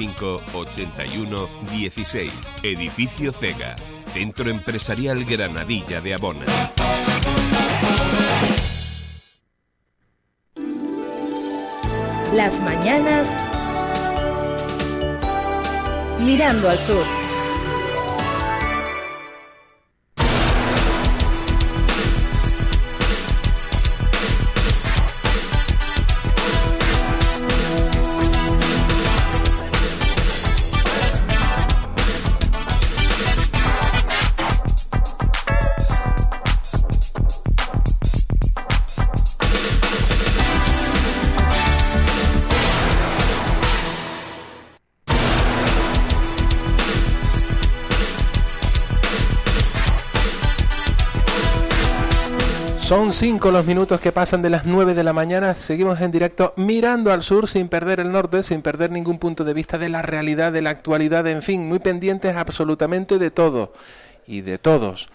95 81 16. Edificio Cega. Centro Empresarial Granadilla de Abona. Las mañanas mirando al sur. Son cinco los minutos que pasan de las 9 de la mañana. Seguimos en directo mirando al sur sin perder el norte, sin perder ningún punto de vista de la realidad, de la actualidad, en fin, muy pendientes absolutamente de todo y de todos.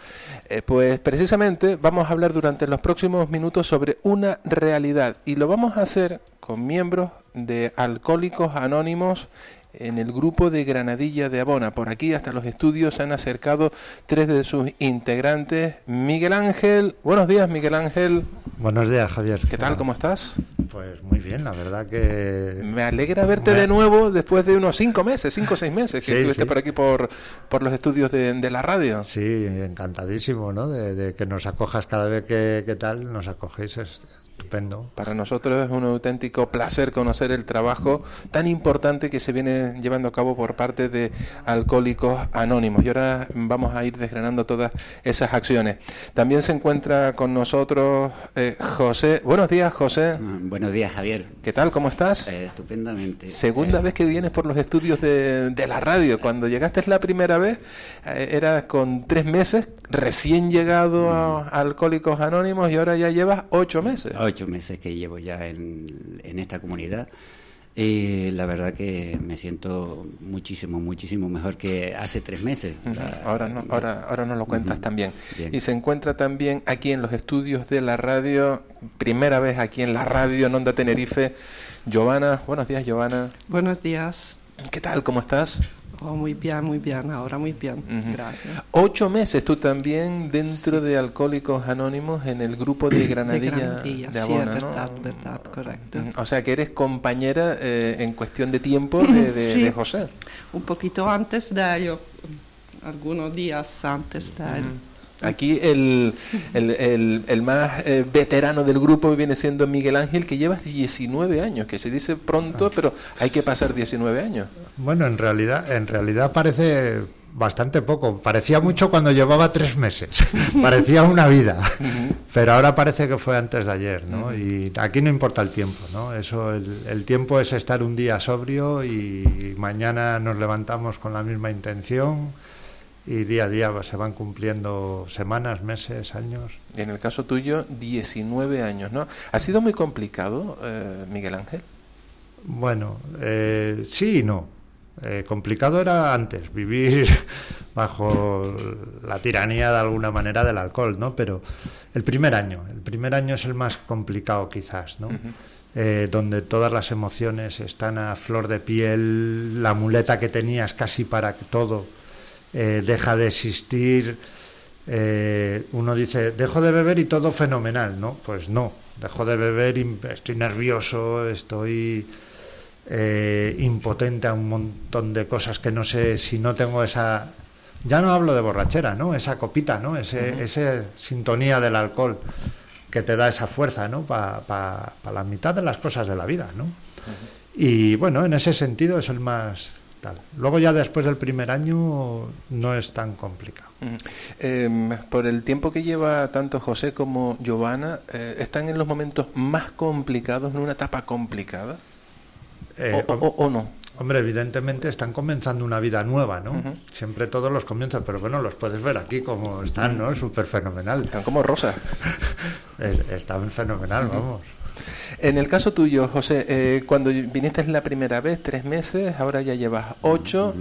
Eh, pues precisamente vamos a hablar durante los próximos minutos sobre una realidad y lo vamos a hacer con miembros de Alcohólicos Anónimos en el grupo de Granadilla de Abona. Por aquí hasta los estudios se han acercado tres de sus integrantes. Miguel Ángel, buenos días Miguel Ángel. Buenos días Javier. ¿Qué tal? ¿Cómo estás? Pues muy bien, la verdad que... Me alegra verte de nuevo después de unos cinco meses, cinco o seis meses que estuviste por aquí por, por los estudios de, la radio. Sí, encantadísimo, ¿no? De, que nos acojas cada vez que, que tal, nos acogéis. Estupendo. Para nosotros es un auténtico placer conocer el trabajo tan importante que se viene llevando a cabo por parte de Alcohólicos Anónimos. Y ahora vamos a ir desgranando todas esas acciones. También se encuentra con nosotros eh, José. Buenos días, José. Ah, buenos días, Javier. ¿Qué tal? ¿Cómo estás? Eh, estupendamente. Segunda eh, vez que vienes por los estudios de, la radio. Cuando llegaste la primera vez, era con tres meses, recién llegado a, a Alcohólicos Anónimos y ahora ya llevas ocho meses ocho meses que llevo ya en, esta comunidad. Y la verdad que me siento muchísimo, muchísimo mejor que hace tres meses. ahora, no, ahora, ahora nos lo cuentas también. Y se encuentra también aquí en los estudios de la radio, primera vez aquí en la radio en Onda Tenerife, Giovanna. Buenos días, Giovanna. Buenos días. ¿Qué tal? ¿Cómo estás? Oh, muy bien, muy bien, ahora muy bien. Gracias. Ocho meses tú también dentro de Alcohólicos Anónimos en el grupo de Granadilla de, Abona, sí, verdad, verdad, correcto. O sea que eres compañera eh, en cuestión de tiempo de, José. Un poquito antes de ello, algunos días antes de él. Aquí el, el, el, más eh, veterano del grupo viene siendo Miguel Ángel, que lleva 19 años, que se dice pronto, ah. pero hay que pasar 19 años. Bueno, en realidad, en realidad parece bastante poco. Parecía mucho cuando llevaba tres meses. Parecía una vida. Pero ahora parece que fue antes de ayer, ¿no? Y aquí no importa el tiempo, ¿no? Eso, el, el, tiempo es estar un día sobrio y mañana nos levantamos con la misma intención y día a día se van cumpliendo semanas, meses, años. Y en el caso tuyo, 19 años, ¿no? ¿Ha sido muy complicado, eh, Miguel Ángel? Bueno, eh, sí y no. Eh, complicado era antes, vivir bajo la tiranía de alguna manera del alcohol, ¿no? Pero el primer año, el primer año es el más complicado quizás, ¿no? donde todas las emociones están a flor de piel, la muleta que tenías casi para todo eh, deja de existir. Eh, uno dice, dejo de beber y todo fenomenal, ¿no? Pues no, dejo de beber y estoy nervioso, estoy eh, impotente a un montón de cosas que no sé si no tengo esa... Ya no hablo de borrachera, ¿no? Esa copita, ¿no? Ese, Esa sintonía del alcohol que te da esa fuerza, ¿no? Para la mitad de las cosas de la vida, ¿no? Y bueno, en ese sentido es el más Luego ya después del primer año no es tan complicado. Em, por el tiempo que lleva tanto José como Giovanna, eh, ¿están en los momentos más complicados, en una etapa complicada? Eh, o, no? Hombre, evidentemente están comenzando una vida nueva, ¿no? Siempre todos los comienzan, pero bueno, los puedes ver aquí como están, ¿no? Súper fenomenal. Están como rosas. están fenomenal, vamos. En el caso tuyo, José, eh, cuando viniste la primera vez, tres meses, ahora ya llevas ocho.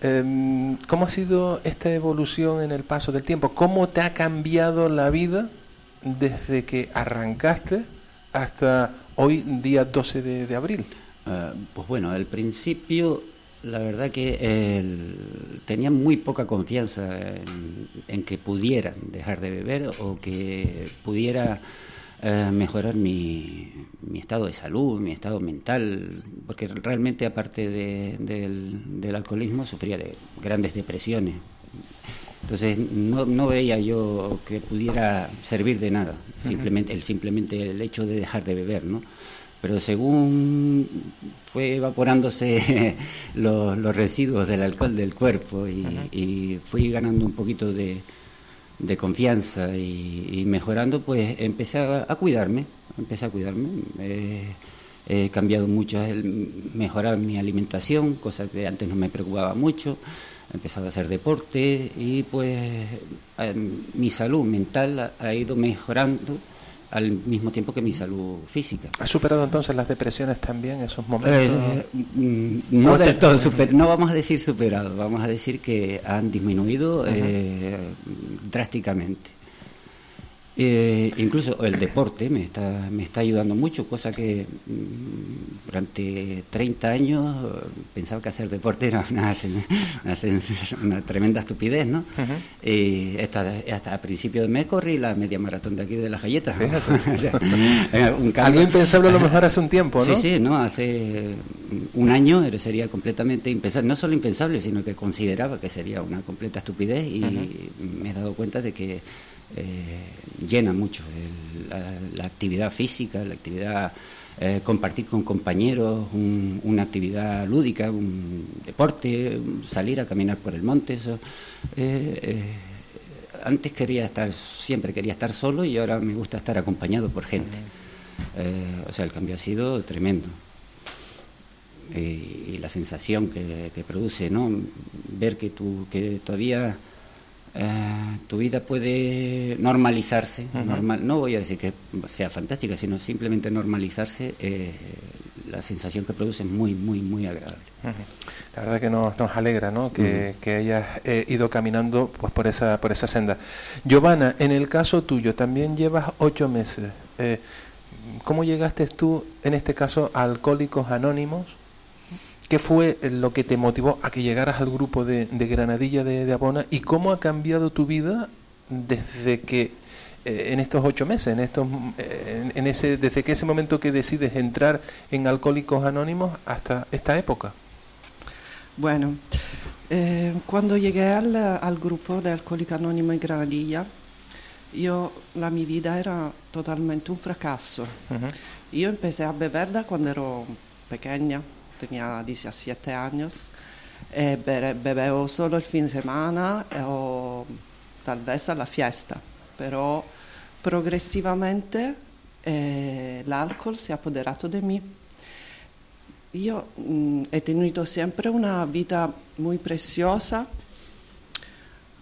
Em, ¿Cómo ha sido esta evolución en el paso del tiempo? ¿Cómo te ha cambiado la vida desde que arrancaste hasta hoy, día 12 de, abril? Ah, pues bueno, al principio la verdad que el- tenía muy poca confianza en, en que pudiera dejar de beber o que pudiera eh, mejorar mi, mi estado de salud, mi estado mental, porque realmente aparte de- del, del alcoholismo sufría de grandes depresiones. Entonces no, no veía yo que pudiera servir de nada, simplemente el simplemente el hecho de dejar de beber, ¿no? Pero según fue evaporándose los, los residuos del alcohol del cuerpo y, y fui ganando un poquito de, de confianza y, mejorando, pues empecé a, cuidarme, empecé a cuidarme. Eh, he cambiado mucho, el mejorar mi alimentación, cosa que antes no me preocupaba mucho. He empezado a hacer deporte y pues eh, mi salud mental ha ido mejorando al mismo tiempo que mi salud física. ¿Has superado entonces las depresiones también, esos momentos? Eh, mm, no del todo, super- no vamos a decir superado, vamos a decir que han disminuido eh, drásticamente. Eh, incluso el deporte me está, me está ayudando mucho, cosa que mm, durante 30 años eh, pensaba que hacer deporte era una, una una tremenda estupidez, ¿no? Y hasta, hasta a principio de mes corrí la media maratón de aquí de las galletas. Eh, Un cambio- Algo impensable a lo mejor hace un tiempo, ¿no? Sí, sí, no, hace un año sería completamente impensable, no solo impensable, sino que consideraba que sería una completa estupidez y me he dado cuenta de que eh, llena mucho el- la, la actividad física, la actividad, eh, compartir con compañeros, un- una actividad lúdica, un deporte, salir a caminar por el monte, eh, eh, antes quería estar, siempre quería estar solo y ahora me gusta estar acompañado por gente. O sea, el cambio ha sido tremendo. Y la sensación que, que produce, ¿no? Ver que, tu, que todavía eh, tu vida puede normalizarse, normal, no voy a decir que sea fantástica, sino simplemente normalizarse, eh, la sensación que produce es muy, muy, muy agradable. La verdad que nos, nos alegra ¿no? que, que hayas eh, ido caminando pues, por, esa, por esa senda. Giovanna, en el caso tuyo, también llevas ocho meses. Eh, ¿Cómo llegaste tú, en este caso, a Alcohólicos Anónimos? ¿Qué fue lo que te motivó a que llegaras al grupo de, de Granadilla de, de Abona? ¿Y cómo ha cambiado tu vida desde que, eh, en estos ocho meses, en estos, eh, en, ese, desde que ese momento que decides entrar en Alcohólicos Anónimos hasta esta época? Bueno, eh, cuando llegué al, al grupo de Alcohólica Anónima en Granadilla, yo, la mi vida era totalmente un fracaso. Yo empecé a beber da cuando ero pequeña, tenía 17 años, e bere- bebevo solo il fine settimana eh, o talvez alla fiesta, però progressivamente eh, l'alcol si è apoderato di me. Io mm, he tenuto sempre una vita muy preciosa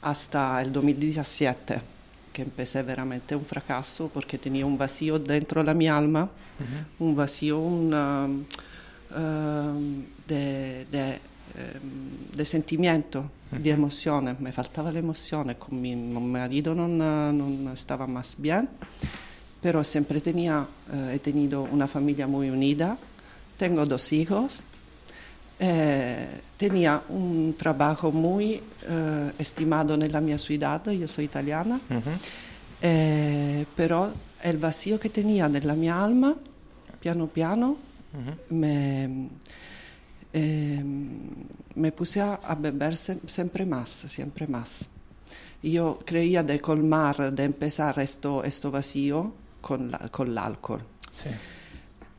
hasta el 2017, que empecé veramente un fracaso porque tenía un vacío dentro la mi alma, un vacío un, um, um, de, de, um, de sentimiento, di emozione, mi faltava l'emozione, con mi, mi marido non, non stava más bien, pero siempre tenía, eh, he tenido una familia muy unida, tengo dos hijos, eh, tenía un trabajo muy eh, estimado nella mia ciudad, io sono italiana, eh, però il vacío che tenía nella mia alma, piano piano, me, eh, me puse a, beber se- sempre más, siempre más. Yo creía de colmar, de empezar esto, esto vacío con, la- con el alcohol. Sí.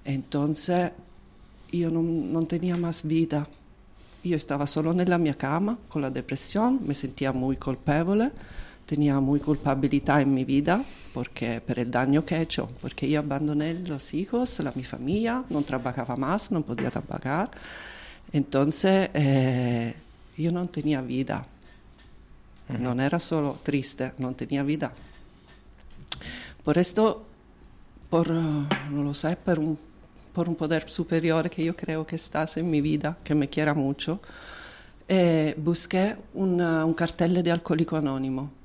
Entonces io non, non tenia más vida. Io stavo solo nella mia cama con la depressione, mi sentia muy colpevole, tenía muy culpabilità in mi vida porque, per il daño che he hecho, porque io abandoné los hijos, la mi familia, non trabajaba más, non podía trabajar. Entonces eh, io non tenia vida. Non era solo triste, non tenia vida. Por esto, por, eh, no lo sé, por un, por un poder superior que yo creo que estás en mi vida, que me quiera mucho, eh, busqué una- un cartel de alcohólico anónimo.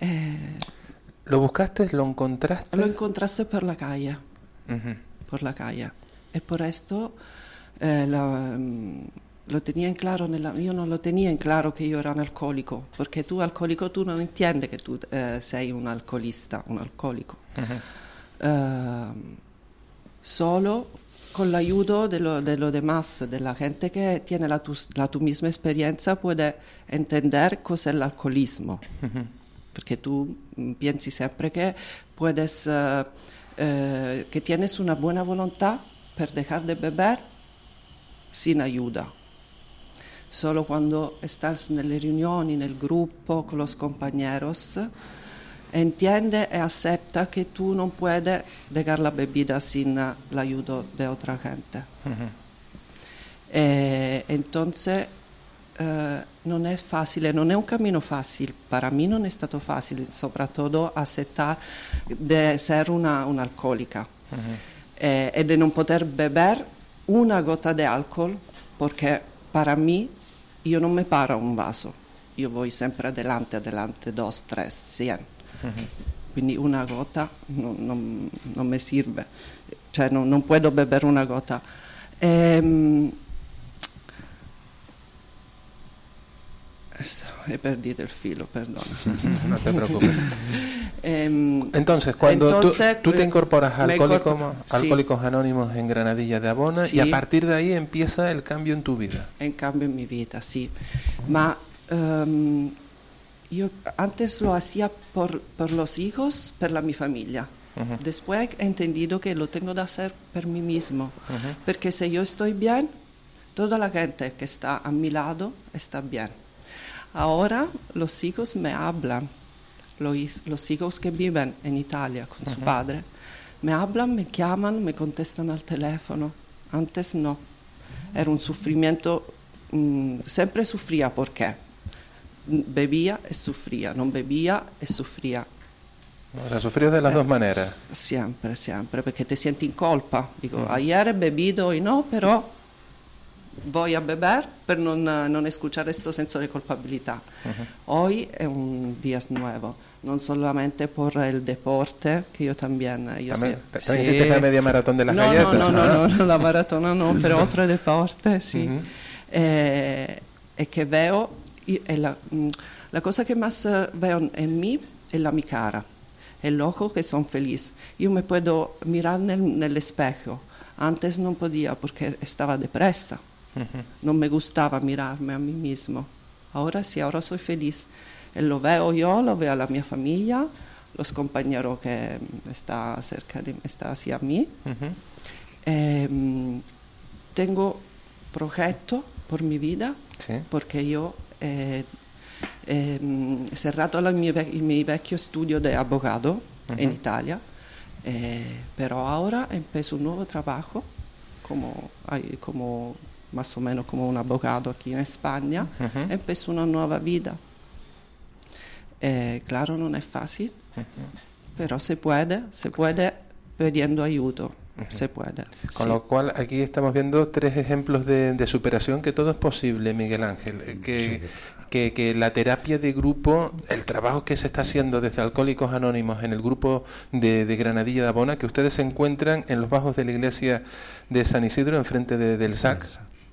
Eh, ¿Lo buscaste? ¿Lo encontraste? lo encontraste por la calle, Ujú. por la calle. Y por esto eh, la, mm, lo tenía en claro, nella, io non lo tenía in claro che io ero un alcolico, perché tu alcolico tu non intendi che tu eh, sei un alcolista, un alcolico. Eh, solo con l'aiuto de, lo, de los demás, de la gente que tiene la tu, la tu misma experiencia, puede entender cos'è l'alcolismo. Perché tu mm, pensi sempre che puedes, eh, eh, que tienes una buena voluntad per dejar de beber sin ayuda. Solo cuando estás nelle riunioni, nel gruppo, con los compañeros, entiende e acepta que tú no puedes dejar la bebida sin eh, l'aiuto de otra gente. E entonces eh, non è facile, non è un cammino facile, per me non è stato facile, soprattutto accettare di essere una, un'alcolica eh, e di non poter beber una gota di alcol perché per me io non mi paro un vaso, io voglio sempre adelante, adelante, dos, tres, cien. Quindi una gota non, non, non mi serve, cioè non, non puedo beber una gota. Ehm, he perdido el filo, perdona. No te preocupes. Em, Entonces, cuando tú- entonces, tú, te eh, incorporas a Alcohólicos, sí. Alcohólicos Anónimos en Granadilla de Abona y Sí. a partir de ahí empieza el cambio en tu vida. en cambio en mi vida, sí. Ma ehm, yo antes lo hacía por, por los hijos, por la mi familia. Después he entendido que lo tengo de hacer por mí mismo. Porque si yo estoy bien, toda la gente que está a mi lado está bien. Ahora los hijos me hablan, los, hijos que viven en Italia con su padre, me hablan, me llaman, me contestan al teléfono. Antes no. Era un sufrimiento, mm, siempre sufría porque bebía y sufría, no bebía y sufría. O sea, sufrías de las dos maneras. Siempre, siempre, perché ti senti in colpa. Dico, ayer he bebido y no, però voy a beber per non, non escuchar questo senso di colpabilità. Hoy è un día nuevo, non solamente por el deporte, que yo también... Yo También, sé- también sí. hiciste la media maratón de las no, galletas. No, no, ¿no? no, no, la maratona no, pero otro deporte, sì. Eh, e che veo, io- e la, mm, la cosa che más eh, veo en mí è la mi cara, el ojo que son feliz. Io me puedo mirar nel, nell'espejo. Antes non podía porque estaba depressa. Non me gustaba mirarme a mí mismo. Ahora sí, ahora soy feliz. E lo veo yo, lo veo a la mia famiglia, los compañeros que mm, está cerca de está hacia mí. Ehm, tengo progetto per mi vida Sí. perché io eh, ehm, cerrato il mio, vec- il mio vecchio studio di avvocato in Italia, eh, però ora empiezo un nuovo trabajo como, ay, como más o menos como un abogado aquí en España, empiezo una nuova vida. Eh, claro, non è facile, però se puede, se puede pidiendo aiuto, se puede. Con sí. lo cual, aquí estamos viendo tres ejemplos de, de superación que todo es posible, Miguel Ángel. Eh, Que, que, que la terapia de grupo, el trabajo que se está haciendo desde Alcohólicos Anónimos en el grupo de, de Granadilla de Abona, que ustedes se encuentran en los bajos de la iglesia de San Isidro, enfrente de- del SAC.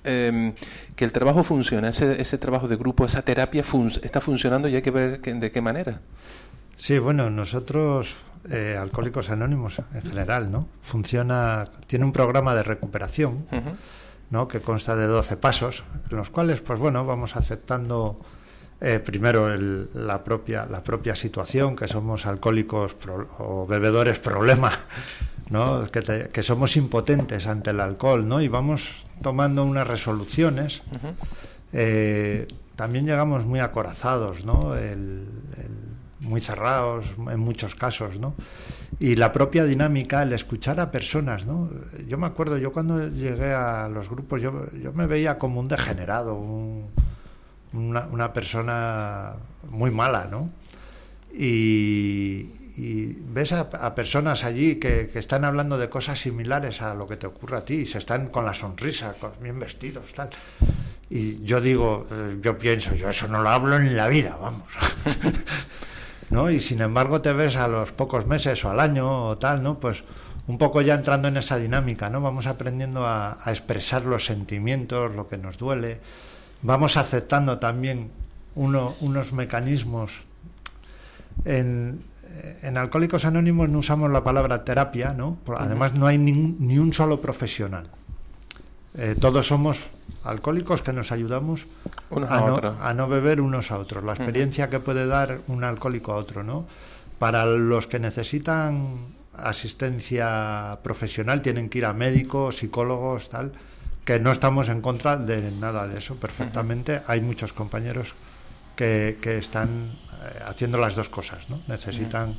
Eh, que el trabajo funciona, ese, ese trabajo de grupo, esa terapia fun- está funcionando y hay que ver que- de qué manera. Sí, bueno, nosotros, eh, Alcohólicos Anónimos en general, ¿no? Funciona, tiene un programa de recuperación, ¿no? Que consta de 12 pasos, en los cuales, pues bueno, vamos aceptando eh, primero el- la, propia, la propia situación, que somos alcohólicos pro- o bebedores problema, ¿no? Que, te- que somos impotentes ante el alcohol, ¿no? Y vamos tomando unas resoluciones. Eh, también llegamos muy acorazados, ¿no? El- el- muy cerrados en muchos casos, ¿no? Y la propia dinámica, el escuchar a personas, ¿no? Yo me acuerdo, yo cuando llegué a los grupos, yo, yo me veía como un degenerado, un- una, una persona muy mala, ¿no? Y, y ves a, personas allí que, están hablando de cosas similares a lo que te ocurre a ti, y se están con la sonrisa, bien vestidos, tal. Y yo digo, eh, yo pienso, yo eso no lo hablo en la vida, vamos. ¿No? Y sin embargo te ves a los pocos meses o al año o tal, ¿no? Pues un poco ya entrando en esa dinámica, ¿no? Vamos aprendiendo a, a expresar los sentimientos, lo que nos duele, vamos aceptando también uno, unos mecanismos. En, en Alcohólicos Anónimos no usamos la palabra terapia, ¿no? Además no hay ni un, ni un solo profesional. Eh, todos somos alcohólicos que nos ayudamos a, a no, a no beber unos a otros. La experiencia que puede dar un alcohólico a otro, ¿no? Para los que necesitan asistencia profesional tienen que ir a médicos, psicólogos, tal, que no estamos en contra de nada de eso, perfectamente. Hay muchos compañeros que, que están haciendo las dos cosas, ¿no? Necesitan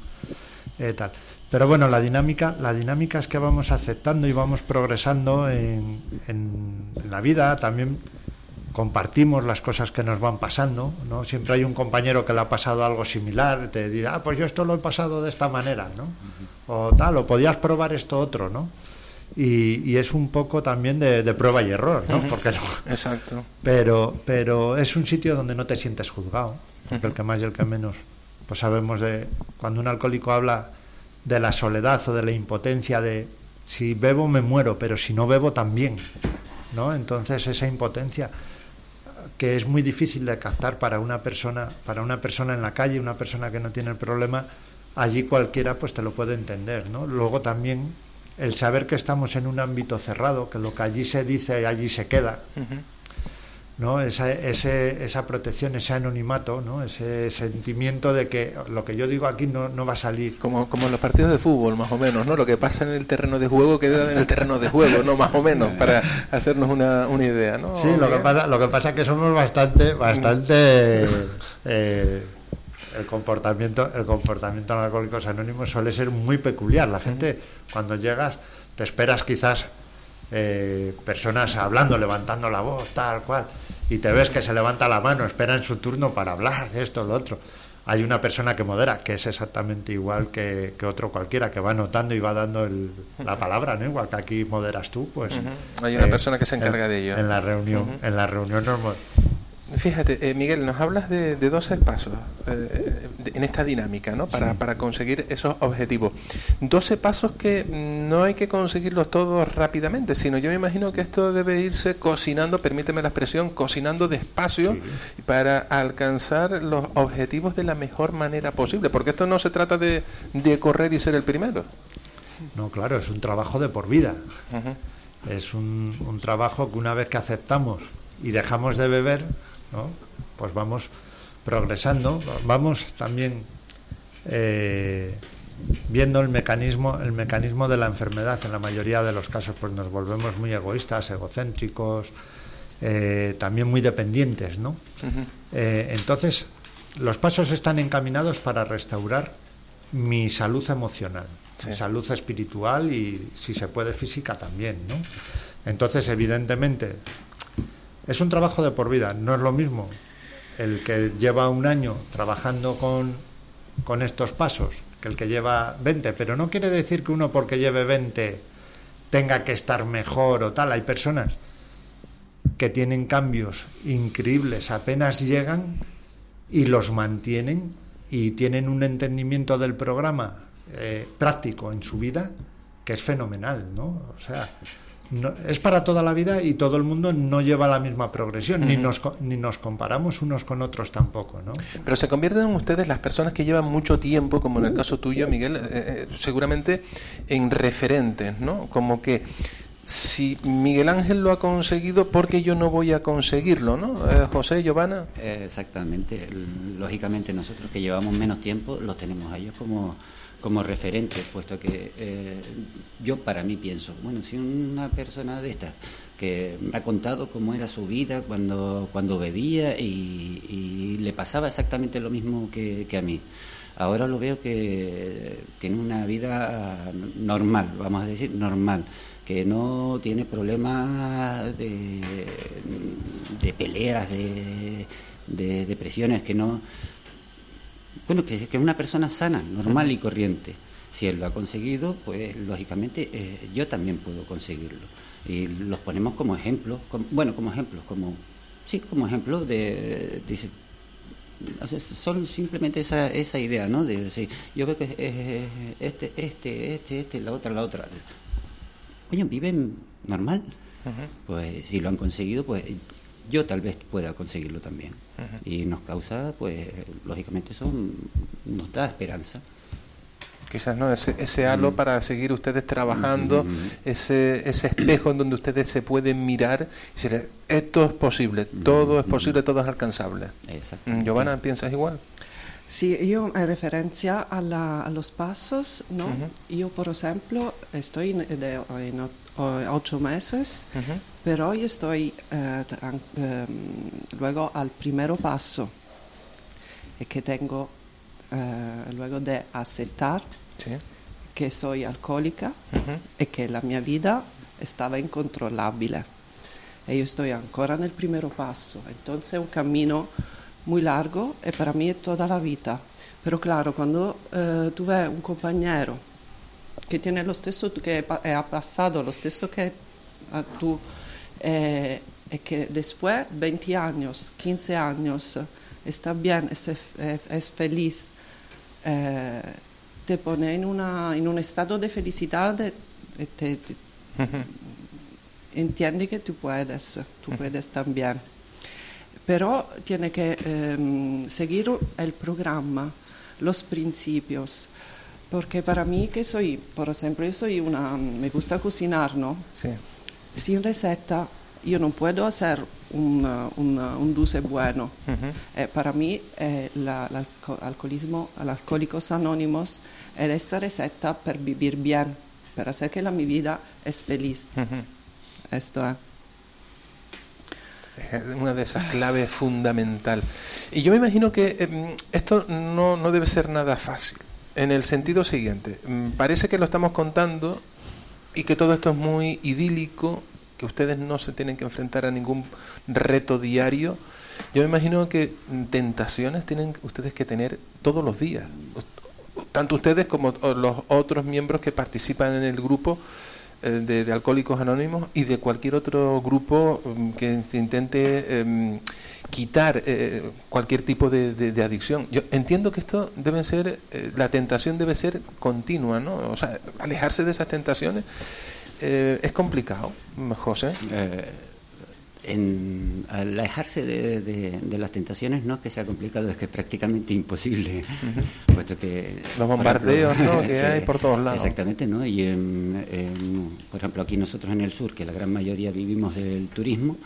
eh, tal. Pero bueno, la dinámica, la dinámica es que vamos aceptando y vamos progresando en, en- en la vida, también compartimos las cosas que nos van pasando, ¿no? Siempre hay un compañero que le ha pasado algo similar, te dirá, ah, pues yo esto lo he pasado de esta manera, ¿no? O tal, o podías probar esto otro, ¿no? Y, y es un poco también de, de prueba y error, ¿no? Porque no- Exacto. pero, pero es un sitio donde no te sientes juzgado, porque el que más y el que menos, pues sabemos de cuando un alcohólico habla de la soledad o de la impotencia de si bebo me muero, pero si no bebo también, ¿no? Entonces esa impotencia que es muy difícil de captar para una persona, para una persona en la calle, una persona que no tiene el problema, allí cualquiera pues te lo puede entender, ¿no? Luego también el saber que estamos en un ámbito cerrado, que lo que allí se dice allí se queda, ¿no? Esa, ese, esa protección, ese anonimato, ¿no? ese sentimiento de que lo que yo digo aquí no, no va a salir. Como, como en los partidos de fútbol, más o menos, ¿no? Lo que pasa en el terreno de juego queda en el terreno de juego, ¿no? Más o menos, para hacernos una, una idea, ¿no? Sí, lo que pasa, lo que pasa es que somos bastante, bastante eh, el comportamiento, el comportamiento en Alcohólicos Anónimos suele ser muy peculiar. La gente, cuando llegas, te esperas quizás eh, personas hablando, levantando la voz, tal cual, y te ves que se levanta la mano, esperan su turno para hablar, esto, lo otro. Hay una persona que modera, que es exactamente igual que, que otro cualquiera, que va anotando y va dando el- la palabra, ¿no? Igual que aquí moderas tú, pues. Hay una persona que se encarga en- de ello. En la reunión, en la reunión normal. Fíjate, eh, Miguel, nos hablas de, de 12 pasos eh, de- en esta dinámica, ¿no? Para, para conseguir esos objetivos. 12 pasos que mm, no hay que conseguirlos todos rápidamente, sino yo me imagino que esto debe irse cocinando, permíteme la expresión, cocinando despacio para alcanzar los objetivos de la mejor manera posible, porque esto no se trata de, de correr y ser el primero. No, claro, es un trabajo de por vida. Es un, un trabajo que una vez que aceptamos y dejamos de beber, ¿no? pues vamos progresando, vamos también eh, viendo el mecanismo, el mecanismo de la enfermedad. En la mayoría de los casos, pues nos volvemos muy egoístas, egocéntricos, eh, también muy dependientes, ¿no? Eh, entonces, los pasos están encaminados para restaurar mi salud emocional, Sí. mi salud espiritual y, si se puede, física también, ¿no? Entonces, evidentemente, es un trabajo de por vida, no es lo mismo el que lleva un año trabajando con, con estos pasos que el que lleva 20, pero no quiere decir que uno porque lleve 20 tenga que estar mejor o tal. Hay personas que tienen cambios increíbles, apenas llegan y los mantienen y tienen un entendimiento del programa eh, práctico en su vida que es fenomenal, ¿no? O sea, no- es para toda la vida y todo el mundo no lleva la misma progresión, ni, nos, co- ni nos comparamos unos con otros tampoco, ¿no? Pero se convierten ustedes, las personas que llevan mucho tiempo, como en el caso tuyo, Miguel, eh, eh, seguramente en referentes, ¿no? Como que si Miguel Ángel lo ha conseguido, ¿por qué yo no voy a conseguirlo, no? Eh, José, Giovanna. Eh, Exactamente. Lógicamente nosotros que llevamos menos tiempo los tenemos a ellos como, como referentes, puesto que eh, yo para mí pienso, bueno, si una persona de estas que me ha contado cómo era su vida cuando, cuando bebía y, y le pasaba exactamente lo mismo que, que a mí. Ahora lo veo que tiene una vida normal, vamos a decir, normal, que no tiene problemas de, de peleas, de, de depresiones, que no... Bueno, que, que es una persona sana, normal y corriente. Si él lo ha conseguido, pues lógicamente eh, yo también puedo conseguirlo. Y los ponemos como ejemplos, como- bueno, como ejemplos, como... Sí, como ejemplos de... Dice, o sea, son simplemente esa, esa idea, ¿no? De decir, yo veo que eh, este, este, este, este, la otra, la otra. Coño, viven normal. Pues si lo han conseguido, pues yo tal vez pueda conseguirlo también. Y nos causa, pues, lógicamente, son, nos da esperanza. Quizás no, ese, ese halo para seguir ustedes trabajando, ese, ese espejo en donde ustedes se pueden mirar y decir, esto es posible, todo es posible, todo es alcanzable. Giovanna, ¿piensas igual? Sì, io in referenza alla, allo pasos, no? Io per esempio sto in, de, in o- o- ocho meses, pero yo estoy eh, tran- ehm, luego al primero paso, y que tengo eh, luego de aceptar Sí. que soy alcohólica Ujú. e che la mia vita stava incontrollabile. E io sto ancora nel primo passo, entonces è un cammino muy largo e per me è tutta la vita. Però claro, quando eh, tu vedi un compañero che tiene lo stesso, che ha passato lo stesso che a tu eh, e che después 20 años, 15 años está bien, es, es, feliz, eh, te pone in, una, in un stato di felicità de- e te, te- entiende que tú puedes, tú puedes también. Pero tiene que em, seguir el programa, los principios, porque para mí que soy, por ejemplo, yo soy una, me gusta cocinar, ¿no? Sí. Sin receta yo no puedo hacer un, uh, un, uh, un dulce bueno. Eh, para mí, eh, la- l'alco- alcoholismo, Alcohólicos Anónimos es esta receta para vivir bien, para hacer que la, mi vida es feliz. Esto es. Es una de esas claves fundamental. Y yo me imagino que em, esto no, no debe ser nada fácil. En el sentido siguiente, mm, parece que lo estamos contando y que todo esto es muy idílico, que ustedes no se tienen que enfrentar a ningún reto diario. Yo me imagino que tentaciones tienen ustedes que tener todos los días. Tanto ustedes como los otros miembros que participan en el grupo de, de Alcohólicos Anónimos y de cualquier otro grupo mm, que intente em, quitar eh, cualquier tipo de, adicción. Yo entiendo que esto debe ser, eh, la tentación debe ser continua, ¿no? O sea, alejarse de esas tentaciones eh, es complicado, José. En alejarse de, de- de las tentaciones no es que sea complicado, es que es prácticamente imposible, puesto que... Los bombardeos, ejemplo, ¿no? que hay por todos lados. Exactamente, ¿no? Y, en- en- por ejemplo, aquí nosotros en el sur, que la gran mayoría vivimos del turismo,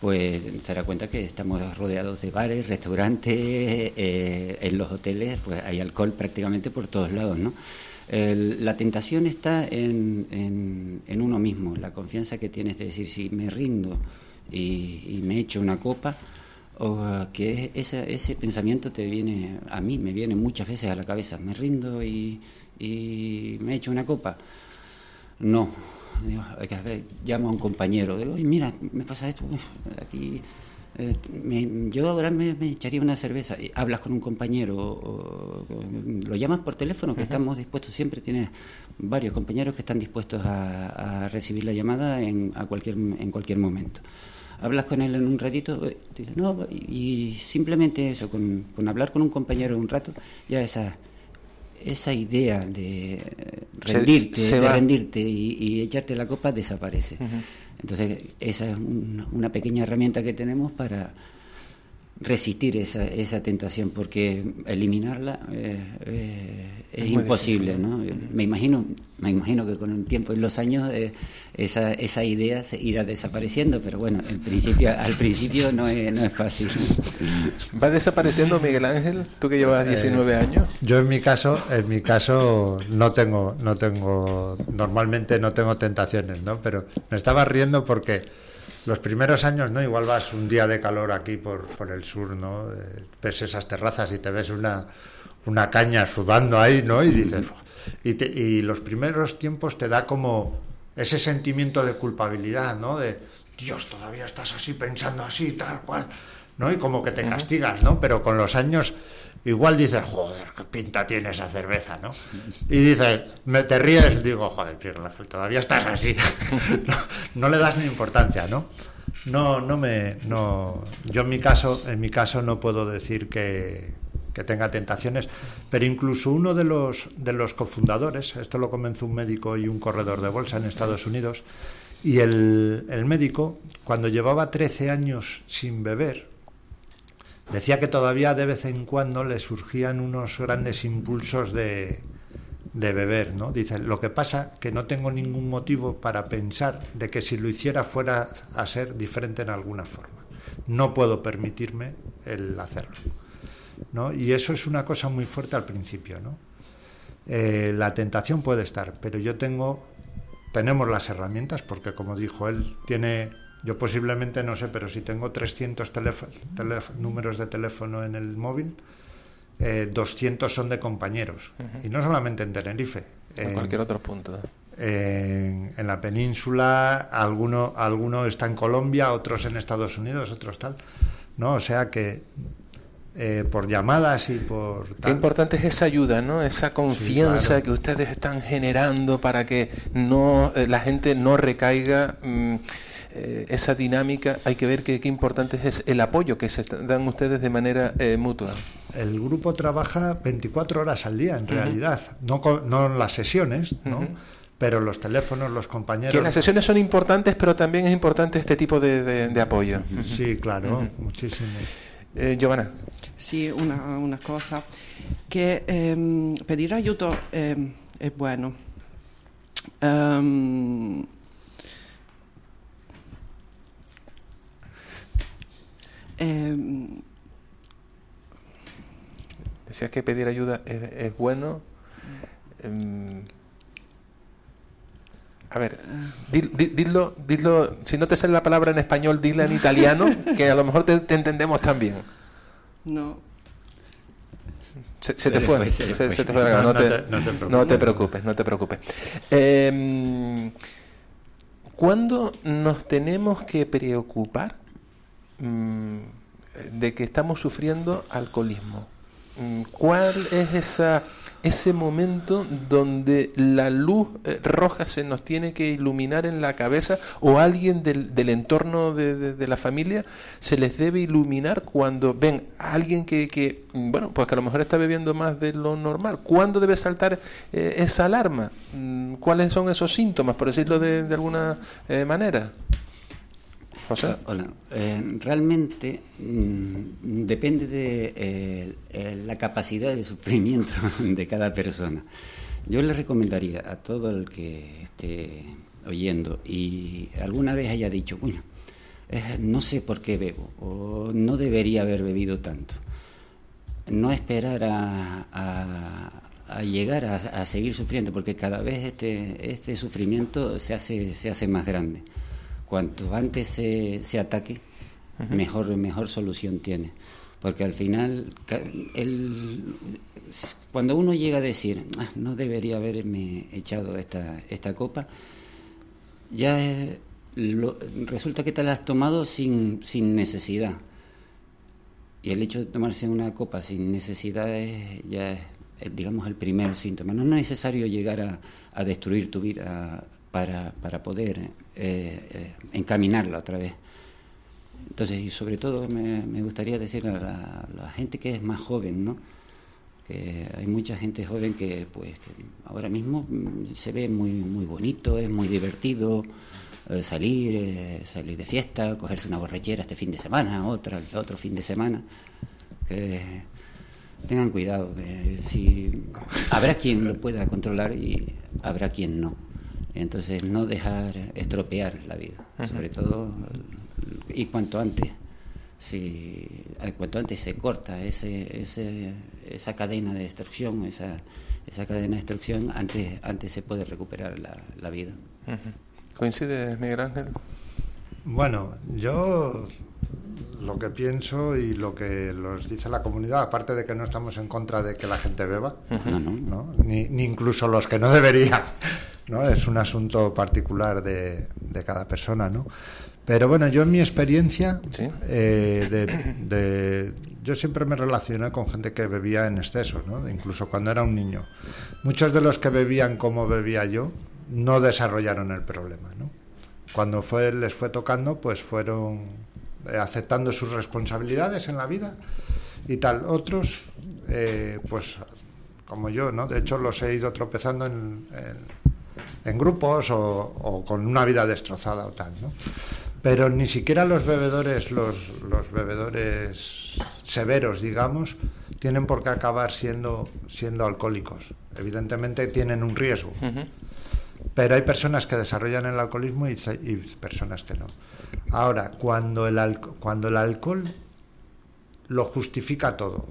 pues se dará cuenta que estamos rodeados de bares, restaurantes, eh, en los hoteles, pues hay alcohol prácticamente por todos lados, ¿no? El- la tentación está en, en- en uno mismo, la confianza que tienes de decir, si me rindo y, y me echo una copa, o uh, que ese, ese pensamiento te viene, a mí me viene muchas veces a la cabeza, me rindo y, y me echo una copa. No, digo, ver, llamo a un compañero, digo, "Oye, mira, me pasa esto, uf, aquí, eh, me- yo ahora me, me echaría una cerveza. Y hablas con un compañero, o- o- lo llamas por teléfono, que estamos dispuestos, siempre tienes varios compañeros que están dispuestos a, a recibir la llamada en, a cualquier, en cualquier momento. Hablas con él en un ratito, eh, te dice, no, y, simplemente eso, con, con hablar con un compañero un rato, ya esa esa idea de Se- rendirte, se de rendirte y, y echarte la copa desaparece. Entonces, esa es un- una pequeña herramienta que tenemos para resistir esa, esa tentación, porque eliminarla eh, eh, es, imposible, difícil, ¿no? Me imagino, me imagino que con el tiempo y los años eh, esa, esa idea se irá desapareciendo, pero bueno, en principio, al principio no es, no es fácil. ¿Va desapareciendo Miguel Ángel? Tú que llevas 19 años. Yo en mi caso, en mi caso no tengo, no tengo, normalmente no tengo tentaciones, ¿no? Pero me estaba riendo porque los primeros años, ¿no? Igual vas un día de calor aquí por, por el sur, ¿no? Eh, ves esas terrazas y te ves una, una caña sudando ahí, ¿no? Y dices, y, te- y los primeros tiempos te da como ese sentimiento de culpabilidad, ¿no? De, Dios, todavía estás así pensando así, tal cual, ¿no? Y como que te castigas, ¿no? Pero con los años igual dices, joder, qué pinta tiene esa cerveza, ¿no? Y dices, me te ríes, digo, joder, todavía estás así. no, no le das ni importancia, ¿no? no, no me, no, yo en mi caso, en mi caso no puedo decir que, que tenga tentaciones, pero incluso uno de los, de los cofundadores, esto lo comenzó un médico y un corredor de bolsa en Estados Unidos, y el, el médico, cuando llevaba 13 años sin beber, decía que todavía de vez en cuando le surgían unos grandes impulsos de, de beber, ¿no? Dice, lo que pasa que no tengo ningún motivo para pensar de que si lo hiciera fuera a ser diferente en alguna forma. No puedo permitirme el hacerlo, ¿no? Y eso es una cosa muy fuerte al principio, ¿no? Eh, la tentación puede estar, pero yo tengo, tenemos las herramientas, porque como dijo él, tiene, yo posiblemente no sé, pero si tengo 300 números de teléfono en el móvil, eh, 200 son de compañeros. Y no solamente en Tenerife. En cualquier otro punto. En, en, la península, alguno, alguno está en Colombia, otros en Estados Unidos, otros tal. ¿no? O sea que eh, por llamadas y por... Tal. Qué importante es esa ayuda, ¿no? Esa confianza sí, claro. que ustedes están generando para que no eh, la gente no recaiga. Mmm, eh, esa dinámica, hay que ver que qué importante es el apoyo que se dan ustedes de manera eh, mutua. El grupo trabaja 24 horas al día, en uh -huh. realidad, no, no en las sesiones, ¿no? Uh -huh. Pero los teléfonos, los compañeros. Que las sesiones son importantes, pero también es importante este tipo de, de, de apoyo. Sí, claro, uh -huh. muchísimo. Eh, Giovanna. Sì, una, una cosa, che ehm, pedir aiuto ehm, è buono. Um, Eh, Decías que pedir ayuda es, es bueno. Eh, a ver, dil, dil, dilo, dilo, si no te sale la palabra en español, dila en italiano, que a lo mejor te, te entendemos también. No. Se, se, te fue, se, se, te fue la no, no, te, no, te, no te preocupes, no te preocupes. Eh, ¿Cuándo nos tenemos que preocupar mmm, de que estamos sufriendo alcoholismo? ¿Cuál es esa, ese momento donde la luz eh, roja se nos tiene que iluminar en la cabeza o alguien del, del entorno de, de, la familia se les debe iluminar cuando ven a alguien que, que, bueno, pues que a lo mejor está bebiendo más de lo normal? ¿Cuándo debe saltar eh, esa alarma? ¿Cuáles son esos síntomas, por decirlo de, de alguna eh, manera? José. Hola. Eh, realmente mmm, depende de eh, eh, la capacidad de sufrimiento de cada persona. Yo le recomendaría a todo el que esté oyendo y alguna vez haya dicho, bueno, no sé por qué bebo o no debería haber bebido tanto. No esperar a, llegar a, a, seguir sufriendo, porque cada vez este, este sufrimiento se hace, se hace más grande cuanto antes se, se ataque, uh -huh. mejor, mejor solución tiene. Porque al final, el, cuando uno llega a decir, ah, no debería haberme echado esta, esta copa, ya lo, resulta que te la has tomado sin, sin necesidad. Y el hecho de tomarse una copa sin necesidad es, ya es, digamos, el primer síntoma. No es necesario llegar a, a destruir tu vida para, para poder eh, eh, encaminarla otra vez. Entonces, y sobre todo me, gustaría decir a la, gente que es más joven, ¿no? que hay mucha gente joven que pues que ahora mismo mm, se ve muy muy bonito, es muy divertido eh, salir, eh, salir de fiesta, cogerse una borrachera este fin de semana, otra, otro fin de semana. Que tengan cuidado, que si habrá quien lo pueda controlar y habrá quien no. Entonces, no dejar estropear la vida, sobre todo, y cuanto antes, si, cuanto antes se corta ese, ese, esa cadena de destrucción, esa, esa cadena de destrucción, antes, antes se puede recuperar la, la vida. -huh. ¿Coincide, Miguel Ángel? Bueno, yo lo que pienso y lo que nos dice la comunidad, aparte de que no estamos en contra de que la gente beba, -huh. no, no. ¿no? Ni, ni incluso los que no deberían. ¿No? Es un asunto particular de, de, cada persona, ¿no? Pero bueno, yo en mi experiencia, ¿Sí? eh, de, de, yo siempre me relacioné con gente que bebía en exceso, ¿no? Incluso cuando era un niño. Muchos de los que bebían como bebía yo no desarrollaron el problema, ¿no? cuando fue, les fue tocando, pues fueron eh, aceptando sus responsabilidades en la vida y tal. Otros, eh, pues como yo, ¿no? De hecho, los he ido tropezando en, en, grupos o, o, con una vida destrozada o tal, ¿no? Pero ni siquiera los bebedores, los, los bebedores severos, digamos, tienen por qué acabar siendo, siendo alcohólicos. Evidentemente tienen un riesgo. Pero hay personas que desarrollan el alcoholismo y, y personas que no. Ahora, cuando el, cuando el alcohol lo justifica todo,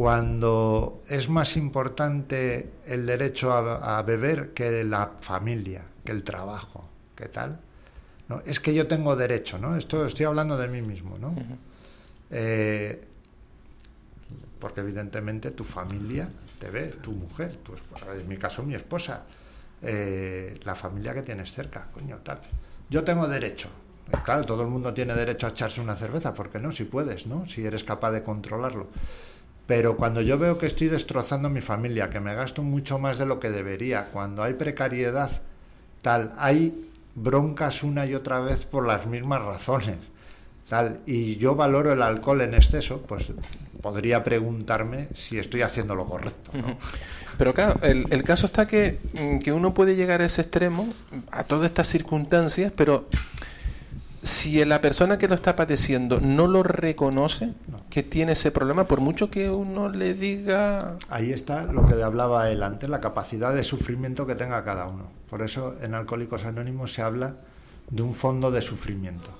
cuando es más importante el derecho a, a, beber que la familia, que el trabajo, ¿qué tal? No, es que yo tengo derecho, ¿no? Esto estoy hablando de mí mismo, ¿no? Uh -huh. eh, porque evidentemente tu familia te ve, tu mujer, tu, en mi caso mi esposa, eh, la familia que tienes cerca, coño, tal. Yo tengo derecho. Claro, todo el mundo tiene derecho a echarse una cerveza, ¿por qué no? Si puedes, ¿no? Si eres capaz de controlarlo. Pero cuando yo veo que estoy destrozando mi familia, que me gasto mucho más de lo que debería, cuando hay precariedad, tal, hay broncas una y otra vez por las mismas razones, tal, y yo valoro el alcohol en exceso, pues podría preguntarme si estoy haciendo lo correcto. ¿no? Pero claro, el, el, caso está que, que uno puede llegar a ese extremo, a todas estas circunstancias, pero si la persona que lo está padeciendo no lo reconoce, no. que tiene ese problema, por mucho que uno le diga... Ahí está lo que hablaba él antes, la capacidad de sufrimiento que tenga cada uno. Por eso en Alcohólicos Anónimos se habla de un fondo de sufrimiento.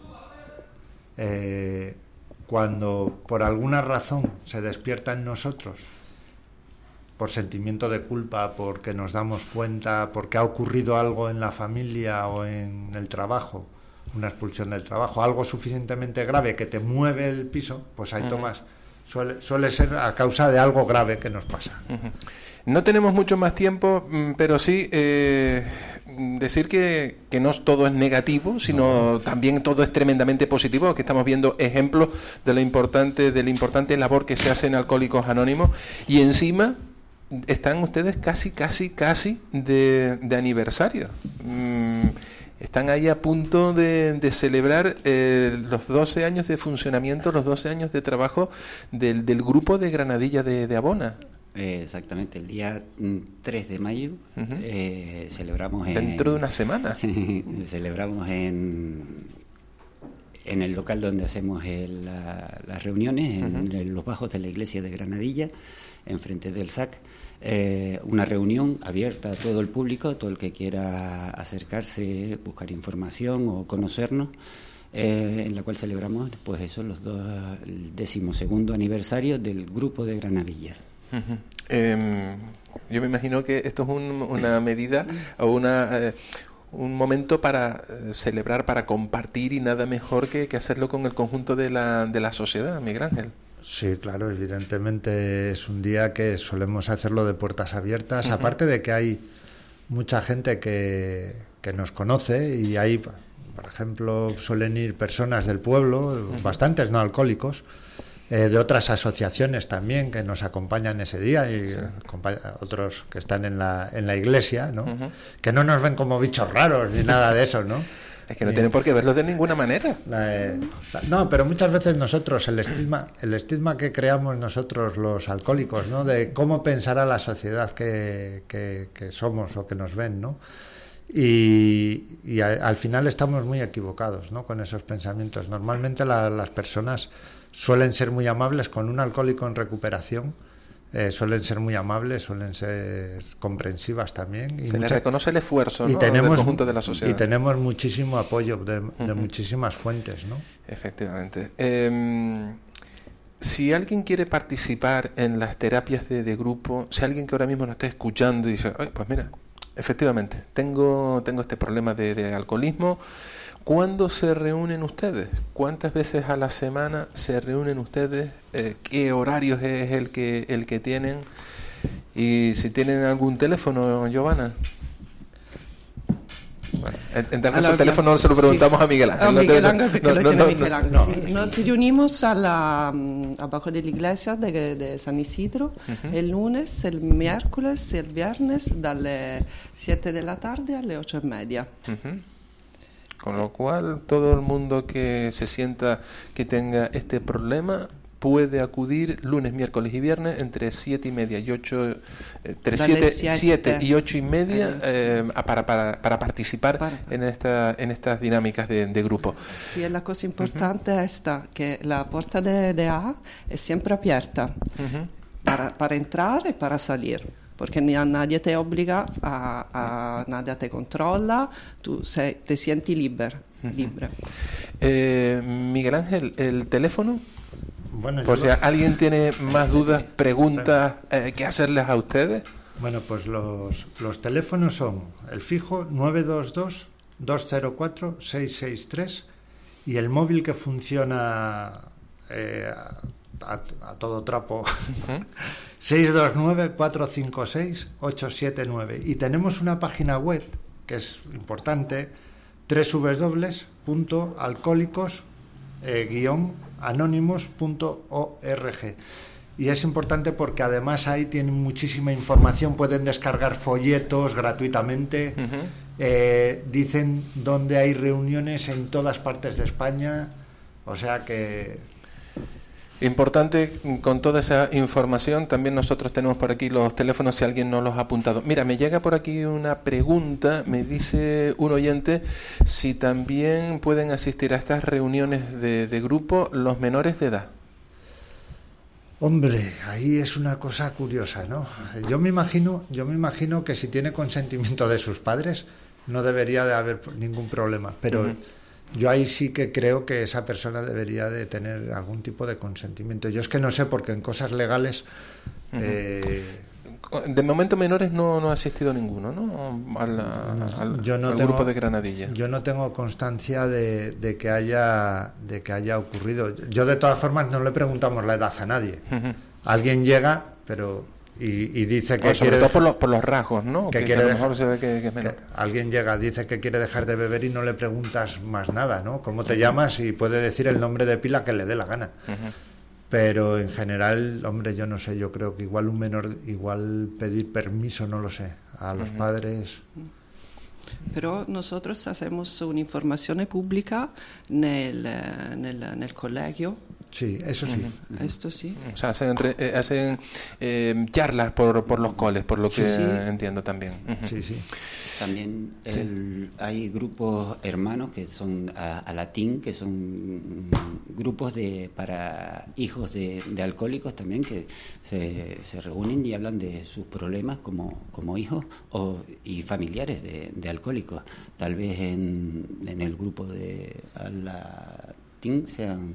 Eh, cuando por alguna razón se despierta en nosotros, por sentimiento de culpa, porque nos damos cuenta, porque ha ocurrido algo en la familia o en el trabajo, una expulsión del trabajo, algo suficientemente grave que te mueve el piso, pues ahí uh -huh. tomas. Suele, suele, ser a causa de algo grave que nos pasa. Uh -huh. No tenemos mucho más tiempo, mm, pero sí eh, decir que, que, no todo es negativo, sino no. también todo es tremendamente positivo, que estamos viendo ejemplos de la importante, de la importante labor que se hace en Alcohólicos Anónimos y encima están ustedes casi, casi, casi de, de aniversario. Mm, están ahí a punto de, de celebrar eh, los 12 años de funcionamiento, los 12 años de trabajo del, del grupo de Granadilla de, de Abona. Eh, exactamente, el día 3 de mayo uh -huh. eh, celebramos en, Dentro de una semana. celebramos en, en el local donde hacemos el, la, las reuniones, en, uh -huh. en, los bajos de la iglesia de Granadilla, enfrente del SAC. Eh, una reunión abierta a todo el público, todo el que quiera acercarse, buscar información o conocernos, eh, en la cual celebramos pues eso, los dos, el decimosegundo aniversario del grupo de Granadilla. -huh. eh, yo me imagino que esto es un, una medida o una eh, un momento para eh, celebrar, para compartir y nada mejor que, que hacerlo con el conjunto de la, de la sociedad, Miguel Ángel. Sí, claro, evidentemente es un día que solemos hacerlo de puertas abiertas, uh -huh. aparte de que hay mucha gente que, que, nos conoce y hay, por ejemplo, suelen ir personas del pueblo, uh -huh. bastantes no alcohólicos, eh, de otras asociaciones también que nos acompañan ese día y sí. otros que están en la, en la iglesia, ¿no? Uh -huh. que no nos ven como bichos raros ni nada de eso, ¿no? Es que no tienen por qué verlos de ninguna manera. Eh, no, pero muchas veces nosotros, el estigma, el estigma que creamos nosotros los alcohólicos, ¿no? De cómo pensará la sociedad que, que, que somos o que nos ven, ¿no? Y, y a, al final estamos muy equivocados, ¿no? Con esos pensamientos. Normalmente la, las personas suelen ser muy amables con un alcohólico en recuperación eh, suelen ser muy amables, suelen ser comprensivas también. Y Se mucha... les reconoce el esfuerzo y ¿no? tenemos, del conjunto de la sociedad. Y tenemos muchísimo apoyo de, de uh -huh. muchísimas fuentes. ¿no? Efectivamente. Eh, si alguien quiere participar en las terapias de, de, grupo, si alguien que ahora mismo nos está escuchando y dice, pues mira, efectivamente, tengo, tengo este problema de, de alcoholismo, ¿Cuándo se reúnen ustedes? ¿Cuántas veces a la semana se reúnen ustedes? Eh, ¿Qué horarios es el que, el que tienen? Y si tienen algún teléfono, Giovanna. Bueno, en, en tal caso el teléfono se lo preguntamos sí. a Miguel Ángel. A Miguel Ángel, porque no, lo no, Miguel Ángel. No, sí. Nos reunimos a la, abajo de la iglesia de, de San Isidro uh -huh. el lunes, el miércoles y el viernes, dalle 7 de la tarde alle 8 e media. Uh -huh. Con lo cual, todo el mundo que se sienta que tenga este problema puede acudir lunes, miércoles y viernes entre 7 y media y 8, entre 7, y 8 y media eh, para, para, para, participar En, esta, en estas dinámicas de, de grupo. Sí, la cosa importante uh -huh. es esta, que la puerta de, de A es siempre abierta uh -huh. para, para entrar y para salir. porque nadie te obliga, a, a, nadie te controla, tú se, te sientes libre. libre. Eh, Miguel Ángel, ¿el teléfono? Bueno, Por si lo... alguien tiene más dudas, preguntas, eh, ¿qué hacerles a ustedes? Bueno, pues los, los teléfonos son el fijo 922-204-663 y el móvil que funciona eh, a, a, todo trapo. Uh -huh. 629-456-879. Y tenemos una página web que es importante, www.alcohólicos-anónimos.org. Y es importante porque además ahí tienen muchísima información, pueden descargar folletos gratuitamente, uh -huh. eh, dicen dónde hay reuniones en todas partes de España, o sea que Importante con toda esa información, también nosotros tenemos por aquí los teléfonos si alguien no los ha apuntado. Mira, me llega por aquí una pregunta, me dice un oyente si también pueden asistir a estas reuniones de, de grupo los menores de edad. Hombre, ahí es una cosa curiosa, ¿no? Yo me imagino, yo me imagino que si tiene consentimiento de sus padres no debería de haber ningún problema, pero uh -huh yo ahí sí que creo que esa persona debería de tener algún tipo de consentimiento. Yo es que no sé, porque en cosas legales... Uh -huh. eh, de momento menores no, no ha asistido ninguno, ¿no? Al, al, yo no al tengo, grupo de Granadilla. Yo no tengo constancia de, de, que haya, de que haya ocurrido. Yo de todas formas no le preguntamos la edad a nadie. Uh -huh. Alguien llega, pero y, y, dice que bueno, sobre quiere todo por los, por los rasgos no que, que, quiere que a lo mejor se ve que, que es menor. alguien llega dice que quiere dejar de beber y no le preguntas más nada no cómo te uh -huh. llamas y puede decir el nombre de pila que le dé la gana uh -huh. pero en general hombre yo no sé yo creo que igual un menor igual pedir permiso no lo sé a los uh -huh. padres Pero nosotros hacemos una información pública nel, nel, nel colegio Sí, eso sí. Uh -huh. Esto sí. O sea, hacen, eh, hacen eh, charlas por, por los coles, por lo que sí. entiendo también. Uh -huh. Sí, sí. También el, sí. hay grupos hermanos que son a, a, latín, que son grupos de para hijos de, de alcohólicos también, que se, se, reúnen y hablan de sus problemas como, como hijos o, y familiares de, de alcohólicos. Tal vez en, en el grupo de latín sean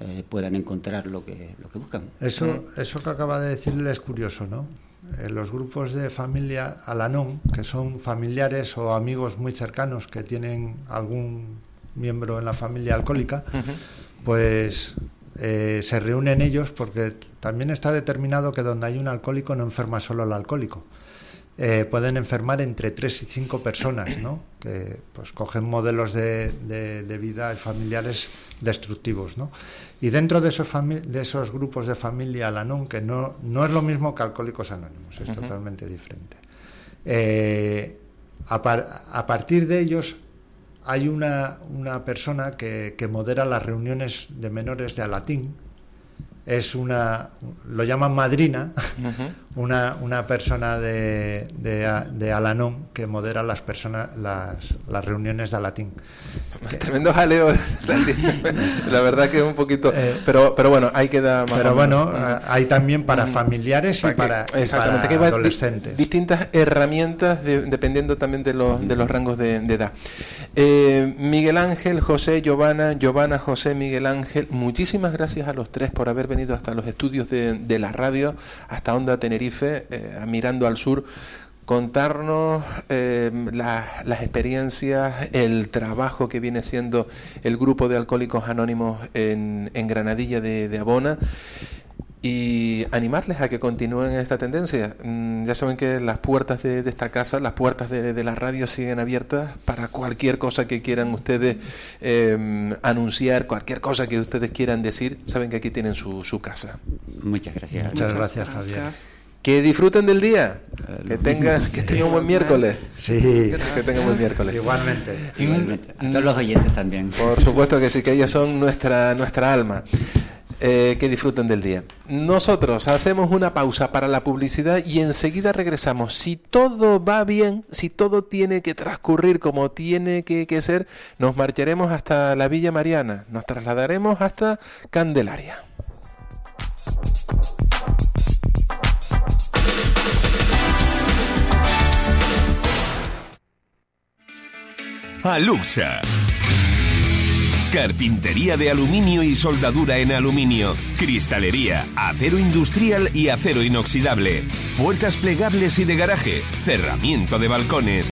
eh, puedan encontrar lo que, lo que buscan. Eso, eso que acaba de decirle es curioso, ¿no? Eh, los grupos de familia Alanón, que son familiares o amigos muy cercanos que tienen algún miembro en la familia alcohólica, uh -huh. pues eh, se reúnen ellos porque también está determinado que donde hay un alcohólico no enferma solo el alcohólico. Eh, pueden enfermar entre tres y cinco personas, ¿no? que pues cogen modelos de, de, de vida familiares destructivos. ¿no? Y dentro de esos, de esos grupos de familia Alanon, que no, no es lo mismo que Alcohólicos Anónimos, es uh -huh. totalmente diferente. Eh, a, par, a, partir de ellos hay una, una persona que, que, modera las reuniones de menores de Alatín, es una, lo llaman madrina, uh -huh. Una, una persona de, de, de, Alanón que modera las, personas, las, las reuniones de Alatín. Tremendo jaleo, la verdad que es un poquito, eh, pero, pero bueno, ahí queda más Pero bueno, uh, hay también para familiares para y, para, que, y para que adolescentes. Di, distintas herramientas de, dependiendo también de los, de los rangos de, de edad. Eh, Miguel Ángel, José, Giovanna, Giovanna, José, Miguel Ángel, muchísimas gracias a los tres por haber venido hasta los estudios de, de la radio, hasta Onda Tenerife, eh, mirando al sur, contarnos eh, la, las experiencias, el trabajo que viene siendo el grupo de alcohólicos anónimos en, en Granadilla de, de Abona y animarles a que continúen esta tendencia. Mm, ya saben que las puertas de, de esta casa, las puertas de, de, la radio siguen abiertas para cualquier cosa que quieran ustedes eh, anunciar, cualquier cosa que ustedes quieran decir, saben que aquí tienen su, su casa. Muchas gracias. Muchas gracias, Javier. Que disfruten del día. Que tengan, que tengan un buen miércoles. Sí, Que tengan un buen miércoles. igualmente. Igualmente. A todos los oyentes también. Por supuesto que sí, que ellos son nuestra, nuestra alma. Eh, que disfruten del día. Nosotros hacemos una pausa para la publicidad y enseguida regresamos. Si todo va bien, si todo tiene que transcurrir como tiene que, que ser, nos marcharemos hasta la Villa Mariana, nos trasladaremos hasta Candelaria. Aluxa. Carpintería de aluminio y soldadura en aluminio. Cristalería, acero industrial y acero inoxidable. Puertas plegables y de garaje. Cerramiento de balcones.